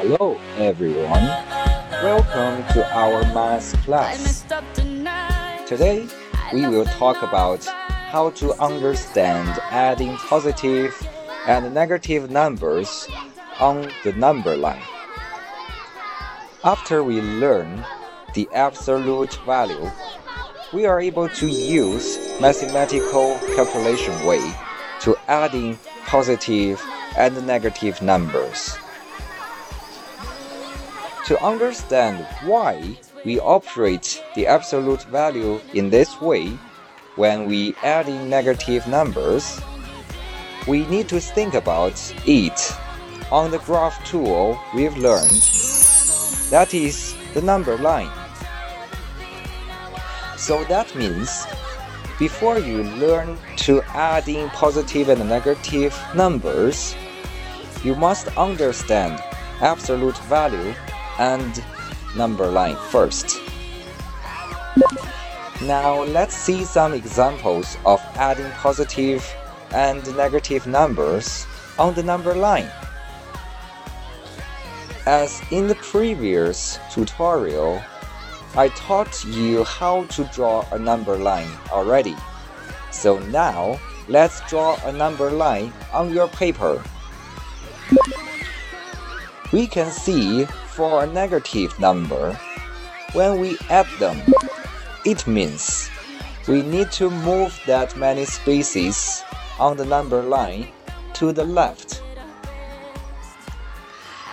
Hello everyone. Welcome to our math class. Today we will talk about how to understand adding positive and negative numbers on the number line. After we learn the absolute value, we are able to use mathematical calculation way to adding positive and negative numbers. To understand why we operate the absolute value in this way when we add in negative numbers, we need to think about it on the graph tool we've learned, that is the number line. So that means before you learn to add in positive and negative numbers, you must understand absolute value and number line first. Now let's see some examples of adding positive and negative numbers on the number line. As in the previous tutorial, I taught you how to draw a number line already. So now let's draw a number line on your paper. We can see for a negative number, when we add them, it means we need to move that many spaces on the number line to the left.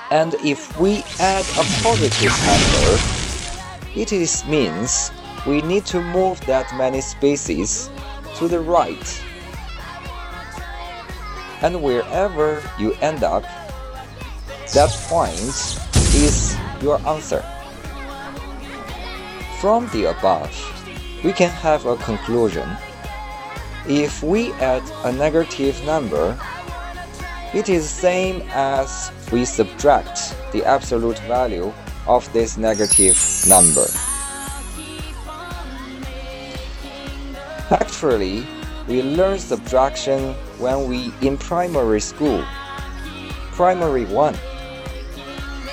And if we add a positive number, it is means we need to move that many spaces to the right. And wherever you end up, that point your answer. From the above, we can have a conclusion. If we add a negative number, it is same as we subtract the absolute value of this negative number. Actually, we learn subtraction when we in primary school. Primary 1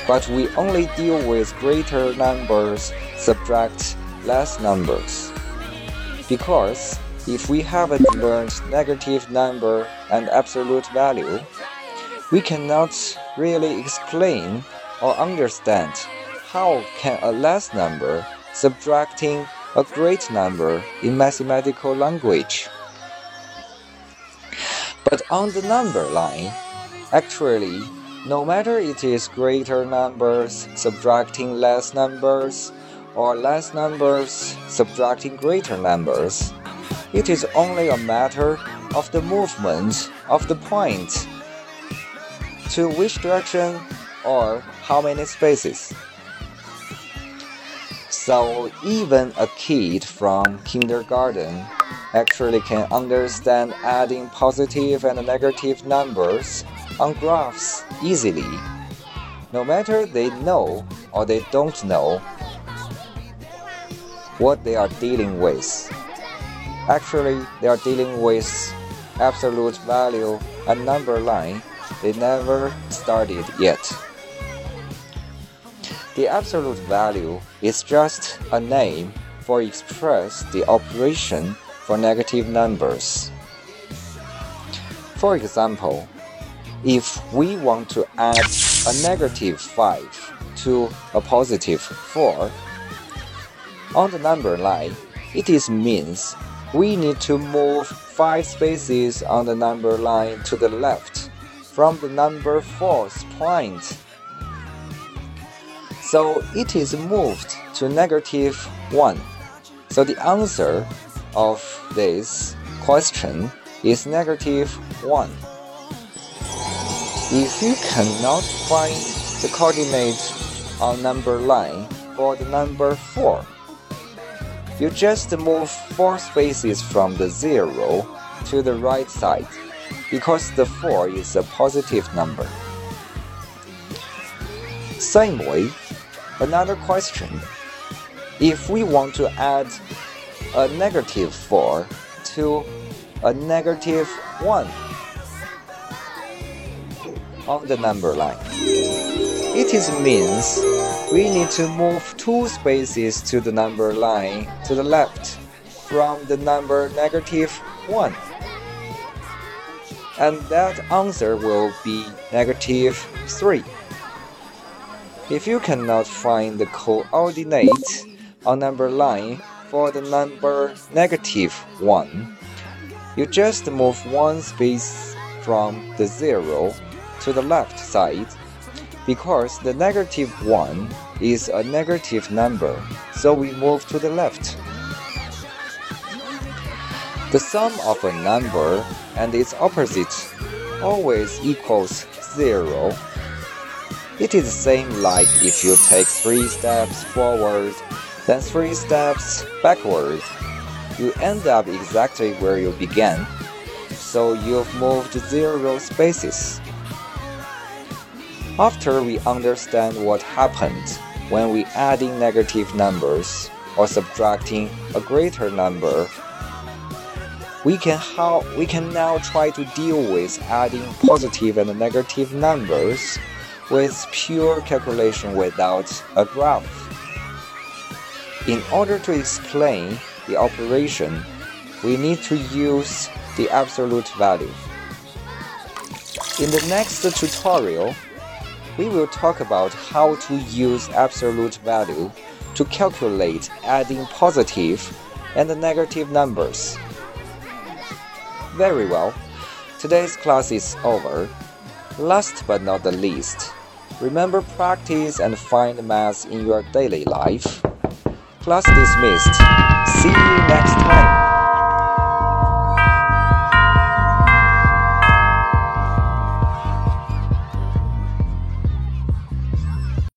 but we only deal with greater numbers subtract less numbers. Because if we haven't learned negative number and absolute value, we cannot really explain or understand how can a less number subtracting a great number in mathematical language. But on the number line, actually no matter it is greater numbers subtracting less numbers or less numbers subtracting greater numbers, it is only a matter of the movement of the point to which direction or how many spaces. So even a kid from kindergarten actually can understand adding positive and negative numbers on graphs easily, no matter they know or they don't know what they are dealing with. Actually, they are dealing with absolute value and number line they never started yet. The absolute value is just a name for express the operation for negative numbers. For example, if we want to add a negative 5 to a positive 4, on the number line, it is means we need to move 5 spaces on the number line to the left from the number 4's point. So it is moved to negative 1. So the answer of this question is negative 1. If you cannot find the coordinate on number line for the number 4, you just move 4 spaces from the 0 to the right side because the 4 is a positive number. Same way, another question. If we want to add a negative 4 to a negative 1, on the number line. It is means we need to move two spaces to the number line to the left from the number negative 1. And that answer will be negative 3. If you cannot find the coordinate on number line for the number negative 1, you just move one space from the 0 to the left side because the negative 1 is a negative number, so we move to the left. The sum of a number and its opposite always equals 0. It is the same like if you take 3 steps forward, then 3 steps backward. You end up exactly where you began, so you've moved 0 spaces. After we understand what happened when we adding negative numbers or subtracting a greater number we can how we can now try to deal with adding positive and negative numbers with pure calculation without a graph. In order to explain the operation, we need to use the absolute value. In the next tutorial, we will talk about how to use absolute value to calculate adding positive and negative numbers. Very well. Today's class is over. Last but not the least, remember practice and find math in your daily life. Class dismissed. See you next time.